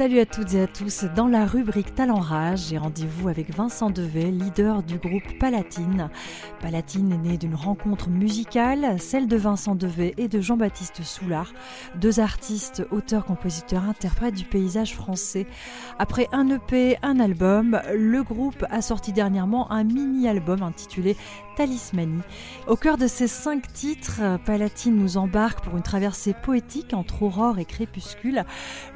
Salut à toutes et à tous. Dans la rubrique Talent Rage, j'ai rendez-vous avec Vincent Devet, leader du groupe Palatine. Palatine est né d'une rencontre musicale, celle de Vincent Devet et de Jean-Baptiste Soulard, deux artistes, auteurs, compositeurs, interprètes du paysage français. Après un EP, un album, le groupe a sorti dernièrement un mini-album intitulé Talismanie. Au cœur de ces cinq titres, Palatine nous embarque pour une traversée poétique entre aurore et crépuscule.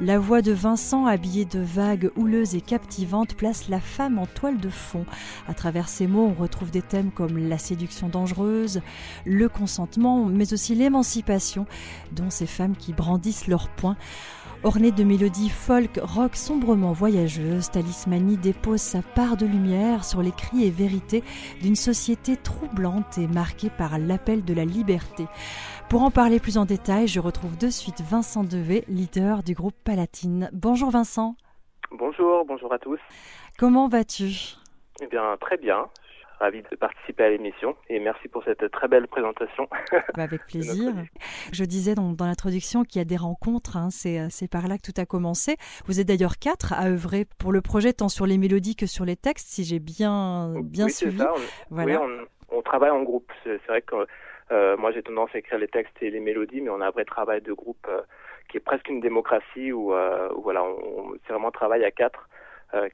La voix de Vincent, habillé de vagues houleuses et captivantes, place la femme en toile de fond. À travers ces mots, on retrouve des thèmes comme la séduction dangereuse, le consentement, mais aussi l'émancipation, dont ces femmes qui brandissent leurs poings. Ornée de mélodies folk, rock sombrement voyageuses, Talismanie dépose sa part de lumière sur les cris et vérités d'une société troublante et marquée par l'appel de la liberté. Pour en parler plus en détail, je retrouve de suite Vincent Devet, leader du groupe Palatine. Bonjour Vincent. Bonjour, bonjour à tous. Comment vas-tu? Eh bien, très bien ravi de participer à l'émission et merci pour cette très belle présentation. Bah, avec plaisir. Je disais dans, l'introduction qu'il y a des rencontres, hein, euh, c'est par là que tout a commencé. Vous êtes d'ailleurs quatre à œuvrer pour le projet tant sur les mélodies que sur les textes, si j'ai bien, bien oui, suivi. Ça. On, oui, on, travaille en groupe. C'est vrai que euh, moi j'ai tendance à écrire les textes et les mélodies, mais on a un vrai travail de groupe euh, qui est presque une démocratie où, voilà, on, c'est vraiment un travail à quatre.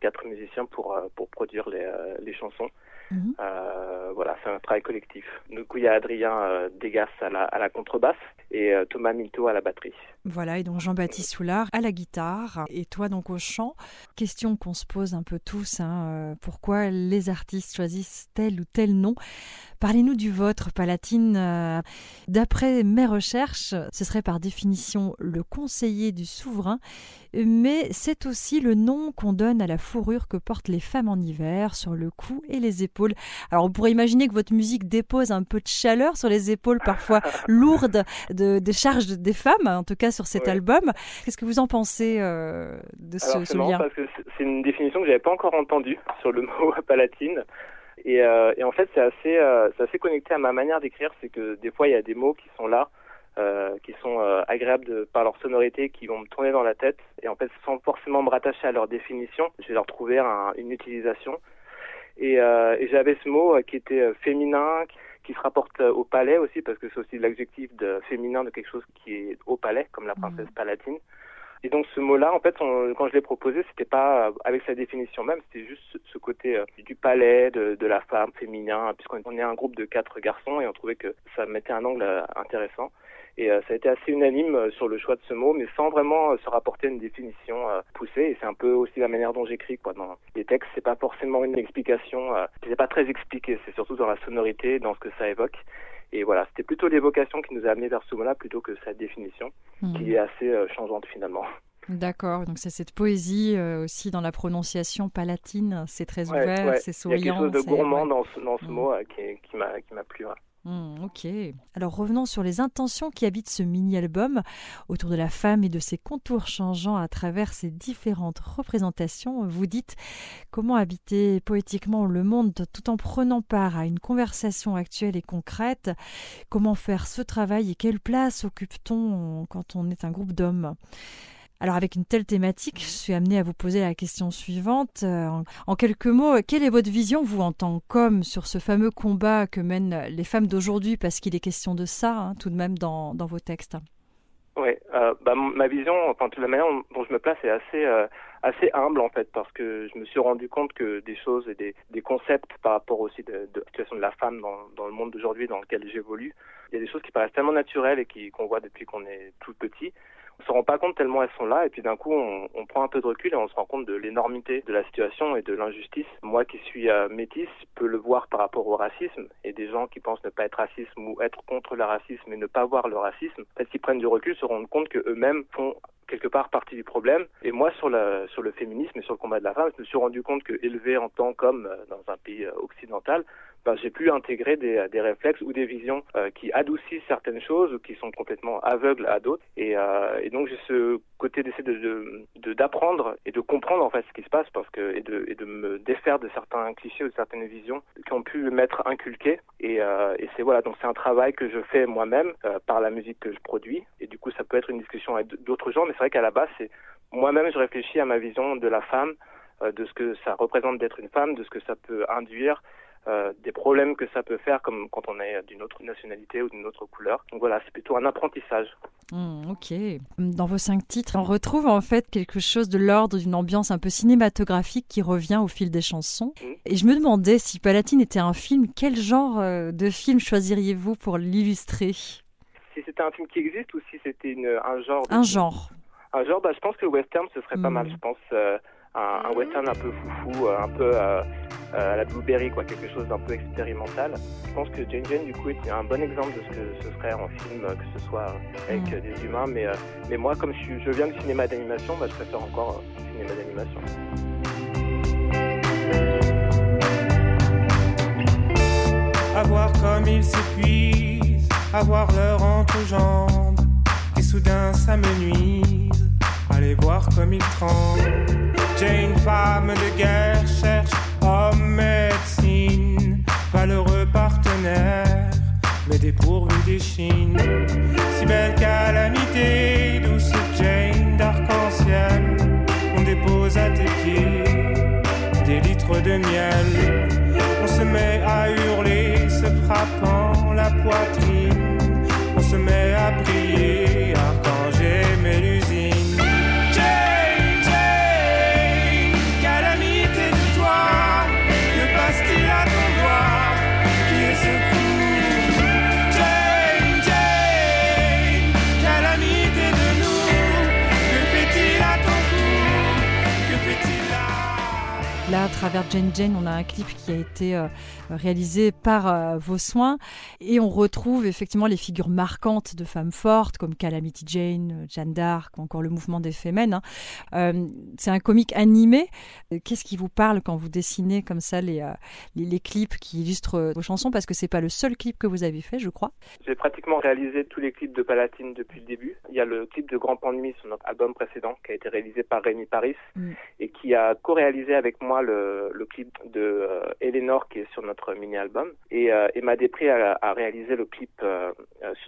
quatre musiciens pour, pour produire les, les chansons. Mhm. Euh, voilà, c'est un travail collectif. Du coup, il y a Adrien euh, Degas à la, à la contrebasse et euh, Thomas Milto à la batterie. Voilà, et donc Jean-Baptiste Soulard à la guitare et toi donc au chant. Question qu'on se pose un peu tous, hein, pourquoi les artistes choisissent tel ou tel nom? Parlez-nous du vôtre, Palatine. D'après mes recherches, ce serait par définition le conseiller du souverain, mais c'est aussi le nom qu'on donne à la fourrure que portent les femmes en hiver sur le cou et les épaules alors on pourrait imaginer que votre musique dépose un peu de chaleur sur les épaules parfois lourdes de, des charges des femmes, en tout cas sur cet album. Qu'est-ce que vous en pensez euh, de ce, ce lien parce que c'est une définition que j'avais pas encore entendue sur le mot palatine. Et, euh, et en fait, c'est assez, euh, assez connecté à ma manière d'écrire. C'est que des fois, il y a des mots qui sont là, euh, qui sont euh, agréables de, par leur sonorité, qui vont me tourner dans la tête. Et en fait, sans forcément me rattacher à leur définition, je vais leur trouver un, une utilisation. Et, euh, et j'avais ce mot euh, qui était euh, féminin, qui, se rapporte au palais aussi, parce que c'est aussi l'adjectif de féminin de quelque chose qui est au palais, comme la princesse mmh. palatine. Et donc ce mot-là, en fait, quand je l'ai proposé, c'était pas avec sa définition même, c'était juste ce côté du palais, de, de, la femme, féminin, puisqu'on est un groupe de quatre garçons et on trouvait que ça mettait un angle intéressant. Et euh, ça a été assez unanime euh, sur le choix de ce mot, mais sans vraiment euh, se rapporter à une définition poussée. Et c'est un peu aussi la manière dont j'écris. Quoi. Dans les textes, c'est pas forcément une explication, c'est pas très expliqué. C'est surtout dans la sonorité, dans ce que ça évoque. Et voilà, c'était plutôt l'évocation qui nous a amené vers ce mot-là plutôt que sa définition, hmm. qui est assez changeante finalement. D'accord, donc c'est cette poésie aussi dans la prononciation palatine, c'est très ouvert, c'est souriant. Il y a quelque chose de gourmand dans ce, dans ce hmm. mot qui, qui m'a plu. Hmm, ok. Alors revenons sur les intentions qui habitent ce mini-album autour de la femme et de ses contours changeants à travers ses différentes représentations. Vous dites comment habiter poétiquement le monde tout en prenant part à une conversation actuelle et concrète. Comment faire ce travail et quelle place occupe-t-on quand on est un groupe d'hommes? Alors avec une telle thématique, je suis amenée à vous poser la question suivante. Euh, en, quelques mots, quelle est votre vision, vous, en tant qu'homme, sur ce fameux combat que mènent les femmes d'aujourd'hui, parce qu'il est question de ça, hein, tout de même, dans, vos textes Oui, euh, bah, ma vision, enfin, la manière dont je me place est assez, euh, assez humble, en fait, parce que je me suis rendu compte que des choses et des, concepts par rapport aussi de, la situation de la femme dans, dans le monde d'aujourd'hui dans lequel j'évolue, il y a des choses qui paraissent tellement naturelles et qu'on voit depuis qu'on est tout petit on se rend pas compte tellement elles sont là et puis d'un coup on, prend un peu de recul et on se rend compte de l'énormité de la situation et de l'injustice. Moi qui suis euh, métisse peux le voir par rapport au racisme et des gens qui pensent ne pas être racistes ou être contre le racisme et ne pas voir le racisme, en fait, s'ils prennent du recul, se rendent compte que eux-mêmes font quelque part partie du problème. Et moi, sur, la, sur le féminisme et sur le combat de la femme, je me suis rendu compte que élevé en tant qu'homme euh, dans un pays euh, occidental, bah, j'ai pu intégrer des, des, réflexes ou des visions qui adoucissent certaines choses ou qui sont complètement aveugles à d'autres. Et, et donc j'ai ce côté d'essayer de, d'apprendre et de comprendre en fait ce qui se passe parce que et de, et de me défaire de certains clichés ou de certaines visions qui ont pu m'être inculquées. Et, et c'est voilà donc c'est un travail que je fais moi-même par la musique que je produis. Et du coup ça peut être une discussion avec d'autres gens, mais vrai qu'à la base c'est moi-même je réfléchis à ma vision de la femme euh, de ce que ça représente d'être une femme, de ce que ça peut induire, euh, des problèmes que ça peut faire, comme quand on est d'une autre nationalité ou d'une autre couleur. Donc voilà, c'est plutôt un apprentissage. Hmm, ok. Dans vos cinq titres, on retrouve en fait quelque chose de l'ordre d'une ambiance un peu cinématographique qui revient au fil des chansons. Hmm. Et je me demandais si Palatine était un film, quel genre euh, de film choisiriez-vous pour l'illustrer? Si c'était un film qui existe ou si c'était un genre Un genre. Un genre, bah, je pense que le western, ce serait pas mal. Hmm. Je pense un, western un peu foufou, euh, un peu euh, euh, à la Blueberry, quoi, quelque chose d'un peu expérimental. Je pense que Jane Jane, du coup, est un bon exemple de ce que ce serait en film, que ce soit avec mm. des humains. Mais, mais moi, comme je, je viens du cinéma d'animation, bah, je préfère encore le cinéma d'animation. À voir comme ils s'épuisent, à voir leur entrejambe, soudain ça me nuise, allez voir comme ils tremblent. Jane, femme de guerre, cherche homme médecine, valeureux partenaire, mais dépourvu d'échine. Si belle calamité, douce Jane d'arc-en-ciel, on dépose à tes pieds des litres de miel. On se met à hurler, se frappant la poitrine. On se met à prier, travers Jane Jane, on a un clip qui a été euh, réalisé par euh, vos soins et on retrouve effectivement les figures marquantes de femmes fortes comme Calamity Jane, Jeanne d'Arc ou encore le mouvement des Femmes. Hein. Euh, c'est un comique animé. Qu'est-ce qui vous parle quand vous dessinez comme ça les, les, clips qui illustrent vos chansons? Parce que c'est pas le seul clip que vous avez fait, je crois. J'ai pratiquement réalisé tous les clips de Palatine depuis le début. Il y a le clip de Grand Pan de Nuit sur notre album précédent qui a été réalisé par Rémi Paris mm. et qui a co-réalisé avec moi le, le clip de euh, Eleanor qui est sur notre mini-album. Et, euh, m'a dépris à, à, réaliser le clip euh,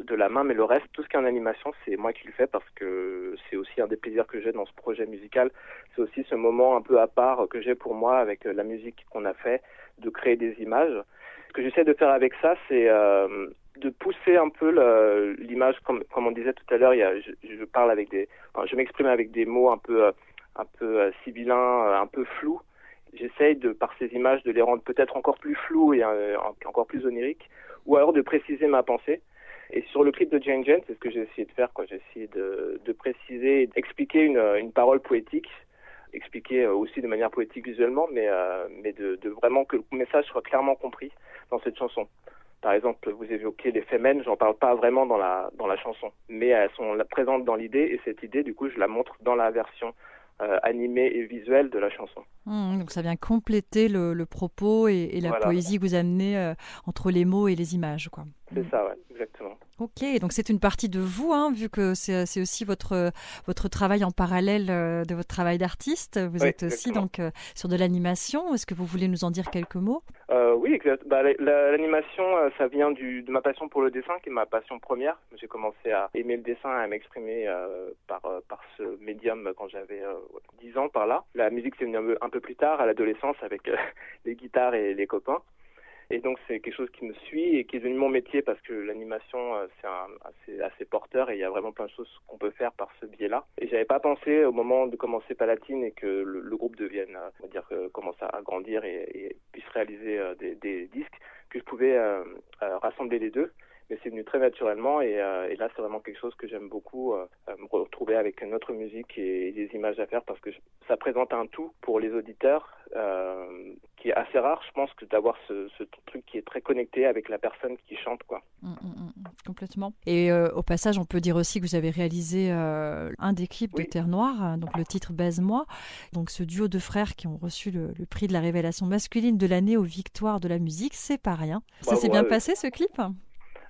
de la main, mais le reste, tout ce qui est en animation, c'est moi qui le fais parce que c'est aussi un des plaisirs que j'ai dans ce projet musical. C'est aussi ce moment un peu à part que j'ai pour moi avec la musique qu'on a fait, de créer des images. Ce que j'essaie de faire avec ça, c'est de pousser un peu l'image, comme, on disait tout à l'heure, je, parle avec des, je m'exprime avec des mots un peu, un peu sibyllins, un peu flous, j'essaye de, par ces images, de les rendre peut-être encore plus floues et euh, encore plus oniriques, ou alors de préciser ma pensée. Et sur le clip de Jane Jane, c'est ce que j'ai essayé de faire, quoi. J'ai essayé de, de préciser, d'expliquer une, une parole poétique, expliquer euh, aussi de manière poétique visuellement, mais, euh, mais de, de, vraiment que le message soit clairement compris dans cette chanson. Par exemple, vous évoquez les Femen, j'en parle pas vraiment dans la, dans la chanson, mais elles sont présentes dans l'idée, et cette idée, du coup, je la montre dans la version euh, animé et visuel de la chanson. Mmh, donc ça vient compléter le, le propos et, et la poésie que vous amenez euh, entre les mots et les images. Quoi. C'est ça, ouais, exactement. Ok, donc c'est une partie de vous, hein, vu que c'est aussi votre, votre travail en parallèle euh, de votre travail d'artiste. Vous êtes aussi donc euh, sur de l'animation. Est-ce que vous voulez nous en dire quelques mots? Euh, Oui, bah, l'animation, ça vient du, de ma passion pour le dessin, qui est ma passion première. J'ai commencé à aimer le dessin, à m'exprimer par, par ce médium quand j'avais 10 ans par là. La musique, c'est venu un peu, un peu plus tard, à l'adolescence, avec les guitares et les copains. Et donc c'est quelque chose qui me suit et qui est devenu mon métier parce que l'animation euh, c'est assez, porteur et il y a vraiment plein de choses qu'on peut faire par ce biais-là. Et j'avais pas pensé au moment de commencer Palatine et que le, groupe devienne, euh, on va dire, euh, commence à grandir et, puisse réaliser des, disques, que je pouvais rassembler les deux. Mais c'est venu très naturellement et, et là c'est vraiment quelque chose que j'aime beaucoup me retrouver avec notre musique et des images à faire parce que ça présente un tout pour les auditeurs qui est assez rare, je pense, que d'avoir ce, ce, truc qui est très connecté avec la personne qui chante, quoi. Mmh, mmh, mmh, complètement. Et au passage, on peut dire aussi que vous avez réalisé un des clips de Terre Noire, donc le titre Baise-moi. Donc ce duo de frères qui ont reçu le, prix de la révélation masculine de l'année aux Victoires de la musique, c'est pas rien. Ça s'est bien passé ce clip?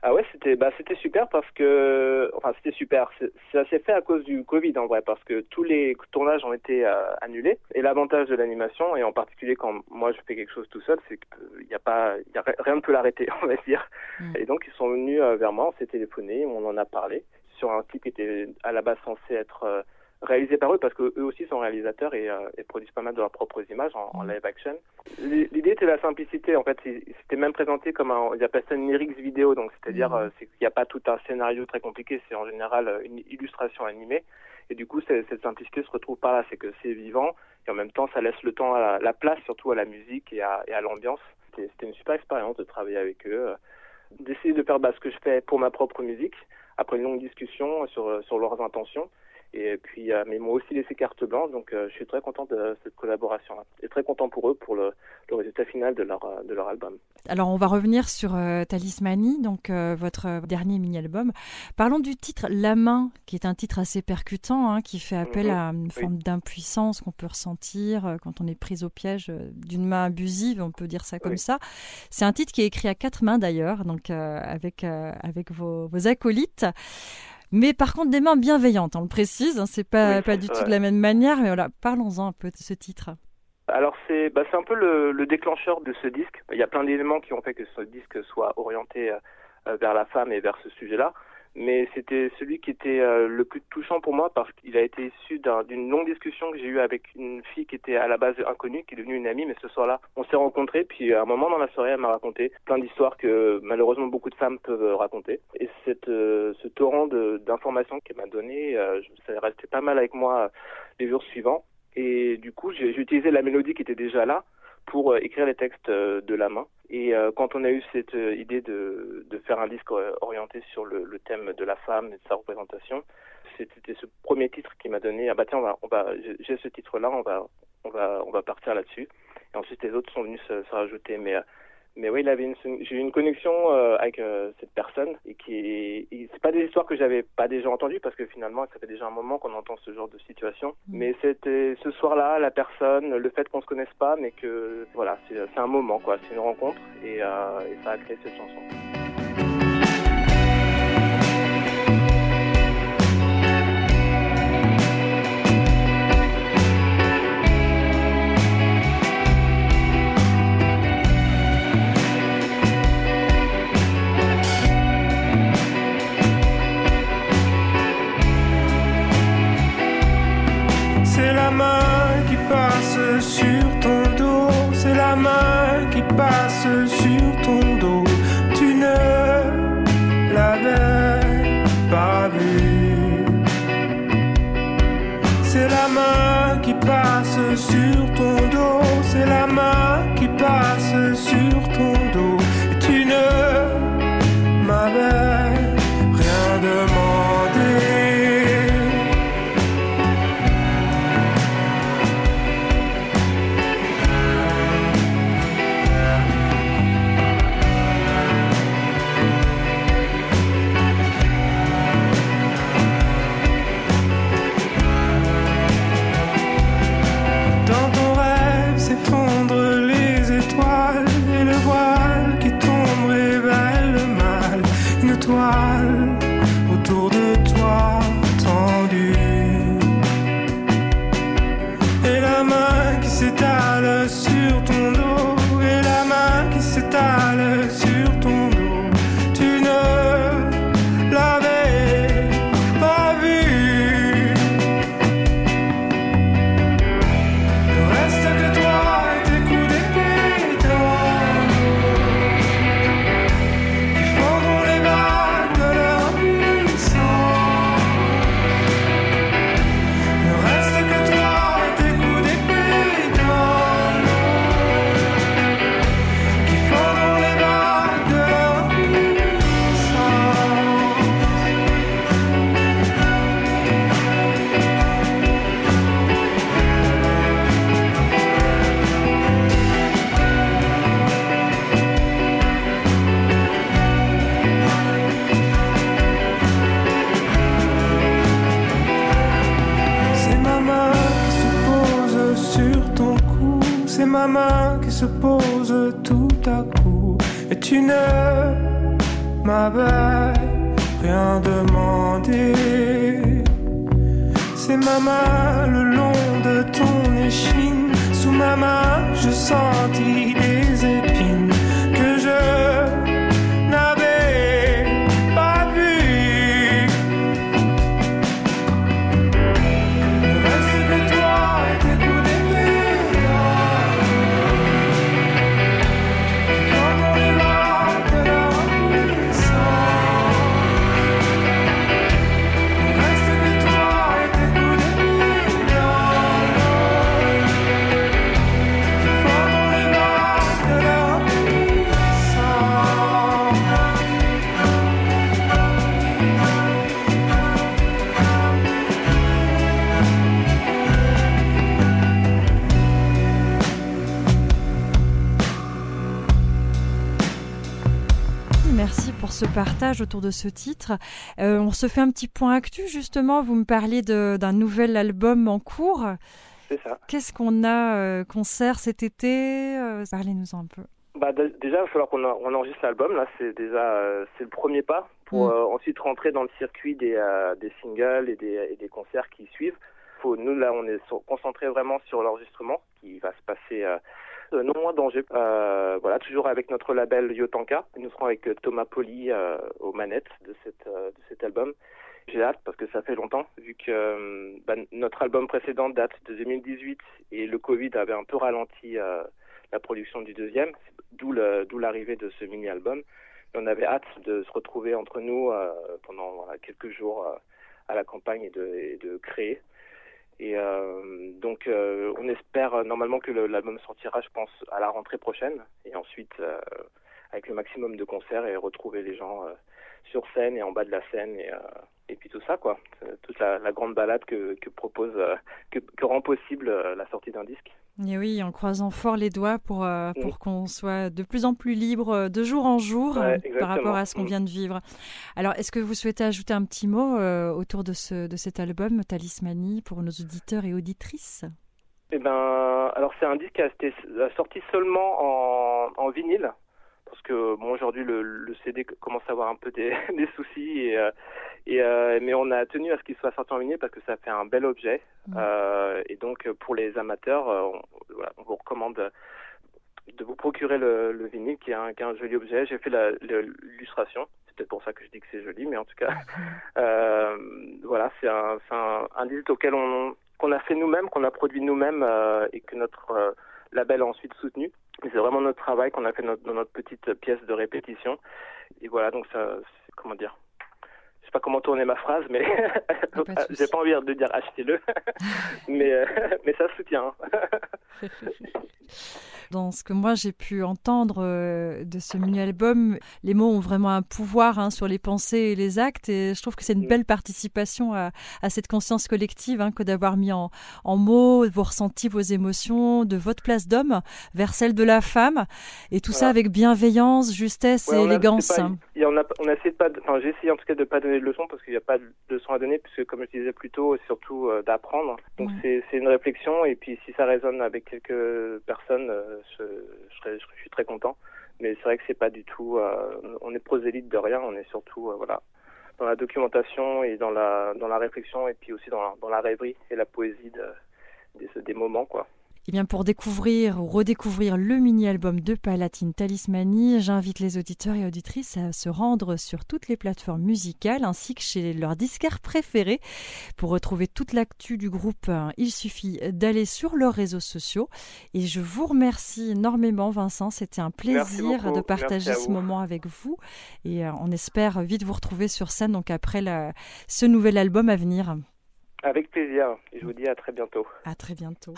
Ah ouais, c'était bah c'était super parce que enfin c'était super. Ça s'est fait à cause du Covid en vrai parce que tous les tournages ont été euh, annulés. Et l'avantage de l'animation et en particulier quand moi je fais quelque chose tout seul, c'est qu'il n'y a pas, y a, rien ne peut l'arrêter, on va dire. Mm. Et donc ils sont venus euh, vers moi, on s'est téléphoné, on en a parlé sur un clip qui était à la base censé être euh, réalisé par eux parce qu'eux aussi sont réalisateurs et, euh, et, produisent pas mal de leurs propres images en, live action. L'idée était la simplicité. En fait, c'était même présenté comme un, ils appellent ça une lyrics vidéo, donc c'est-à-dire mmh. euh, qu'il n'y a pas tout un scénario très compliqué. C'est en général euh, une illustration animée. Et du coup, cette simplicité se retrouve pas là. C'est que c'est vivant et en même temps, ça laisse le temps à la, place, surtout à la musique et à, et à l'ambiance. C'était une super expérience de travailler avec eux, d'essayer de faire bah, ce que je fais pour ma propre musique après une longue discussion sur, sur leurs intentions et puis, euh, mais ils m'ont aussi laissé carte blanche, donc euh, je suis très content de cette collaboration-là. Et très content pour eux pour le, le, résultat final de leur, euh, de leur album. Alors, on va revenir sur euh, Talismanie, donc votre dernier mini-album. Parlons du titre La main, qui est un titre assez percutant, hein, qui fait appel mhm. à une forme d'impuissance qu'on peut ressentir quand on est pris au piège d'une main abusive, on peut dire ça comme ça. C'est un titre qui est écrit à quatre mains d'ailleurs, donc avec, avec vos, vos acolytes mais par contre des mains bienveillantes, on le précise, hein, c'est pas, pas du tout de la même manière, mais voilà, parlons-en un peu de ce titre. Alors c'est bah, un peu le, le, déclencheur de ce disque. Il y a plein d'éléments qui ont fait que ce disque soit orienté euh, vers la femme et vers ce sujet-là mais c'était celui qui était euh, le plus touchant pour moi parce qu'il a été issu d'une longue discussion que j'ai eue avec une fille qui était à la base inconnue, qui est devenue une amie, mais ce soir-là, on s'est rencontrés, puis à un moment dans la soirée, elle m'a raconté plein d'histoires que malheureusement beaucoup de femmes peuvent raconter. Et cette, euh, ce torrent d'informations qu'elle m'a donné, euh, ça est resté pas mal avec moi les jours suivants. Et du coup, j'ai utilisé la mélodie qui était déjà là pour écrire les textes de la main. Et euh, quand on a eu cette euh, idée de, de, faire un disque euh, orienté sur le, thème de la femme et de sa représentation, c'était ce premier titre qui m'a donné ah bah tiens on va on va j'ai ce titre là on va on va on va partir là-dessus. Et ensuite les autres sont venus se, se rajouter. Mais mais oui, il avait une, j'ai eu une connexion euh, avec euh, cette personne et qui, c'est pas des histoires que j'avais pas déjà entendues parce que finalement, ça fait déjà un moment qu'on entend ce genre de situation. Mm. Mais c'était ce soir-là, la personne, le fait qu'on se connaisse pas, mais que voilà, c'est, c'est un moment quoi, c'est une rencontre et, euh, et ça a créé cette chanson. C'est la main qui passe sur ton dos, c'est la main qui passe sur ton dos. Tu ne l'avais pas vu. C'est la main qui passe sur ton dos, c'est la main qui passe se pose tout à coup. Et tu ne m'avais rien demandé. C'est ma main le long de ton échine. Sous ma main, je sentis partage autour de ce titre. Euh, on se fait un petit point actu justement. Vous me parliez d'un nouvel album en cours. C'est ça. Qu'est-ce qu'on a euh, concert cet été euh, Parlez-nous un peu. Bah, déjà, il va falloir qu'on enregistre l'album. Là, c'est déjà c'est le premier pas pour mm. ensuite rentrer dans le circuit des, des singles et des, et des, concerts qui suivent. Faut, nous, là, on est concentré vraiment sur l'enregistrement qui va se passer non moins danger. Euh, voilà, toujours avec notre label Yotanka. Nous serons avec euh, Thomas Poli aux manettes de, cet album. J'ai hâte parce que ça fait longtemps, vu que bah, notre album précédent date de 2018 et le Covid avait un peu ralenti la production du deuxième, d'où l'arrivée de ce mini-album. On avait hâte de se retrouver entre nous pendant quelques jours à la campagne et de créer. Et euh, donc, euh, on espère euh, normalement que l'album sortira, je pense, à la rentrée prochaine. Et ensuite, avec le maximum de concerts et retrouver les gens sur scène et en bas de la scène et, et puis tout ça, quoi. Toute la, la grande balade que, que propose, que, que, rend possible la sortie d'un disque. Et oui, en croisant fort les doigts pour, euh, pour qu'on soit de plus en plus libre euh, de jour en jour euh, par rapport à ce qu'on mm. vient de vivre. Alors, est-ce que vous souhaitez ajouter un petit mot autour de, ce, de cet album, Talismanie, pour nos auditeurs et auditrices? Eh ben, alors c'est un disque qui a été sorti seulement en, en vinyle parce que bon aujourd'hui le, le, CD commence à avoir un peu des, des soucis et, euh, et euh, mais on a tenu à ce qu'il soit sorti en vinyle parce que ça fait un bel objet. Mmh. euh, et donc pour les amateurs on, voilà, on vous recommande de vous procurer le, le vinyle qui est, un, qui est un joli objet. J'ai fait l'illustration. C'est peut-être pour ça que je dis que c'est joli mais en tout cas voilà c'est un, un, un disque auquel on qu'on a fait nous-mêmes qu'on a produit nous-mêmes et que notre label a ensuite soutenu c'est vraiment notre travail qu'on a fait dans notre petite pièce de répétition. Et voilà, donc ça, comment dire sais pas comment tourner ma phrase, mais j'ai pas envie de dire achetez-le, mais euh, mais ça soutient. Dans ce que moi j'ai pu entendre euh, de ce mini-album, les mots ont vraiment un pouvoir hein, sur les pensées et les actes, et je trouve que c'est une mm. belle participation à, à cette conscience collective hein, que d'avoir mis en, en, mots vos ressentis, vos émotions, de votre place d'homme vers celle de la femme, et tout ça avec bienveillance, justesse et élégance. on, a, on a essayé de pas, enfin j'ai essayé en tout cas de pas donner de leçons parce qu'il n'y a pas de leçons à donner, puisque comme je disais plus tôt, surtout euh, d'apprendre. Donc c'est une réflexion, et puis si ça résonne avec quelques personnes, euh, je, je, je, suis très content. Mais c'est vrai que c'est pas du tout. Euh, on est prosélyte de rien. On est surtout voilà dans la documentation et dans la dans la réflexion et puis aussi dans la, dans la rêverie et la poésie de, des, des moments quoi. Eh bien, pour découvrir ou redécouvrir le mini-album de Palatine Talismanie, j'invite les auditeurs et auditrices à se rendre sur toutes les plateformes musicales ainsi que chez leurs disquaires préférés. Pour retrouver toute l'actu du groupe, il suffit d'aller sur leurs réseaux sociaux. Et je vous remercie énormément, Vincent. C'était un plaisir de partager ce moment avec vous. Et euh, on espère vite vous retrouver sur scène, donc après la, ce nouvel album à venir. Avec plaisir. Et je vous dis à très bientôt. À très bientôt.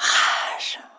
Rage.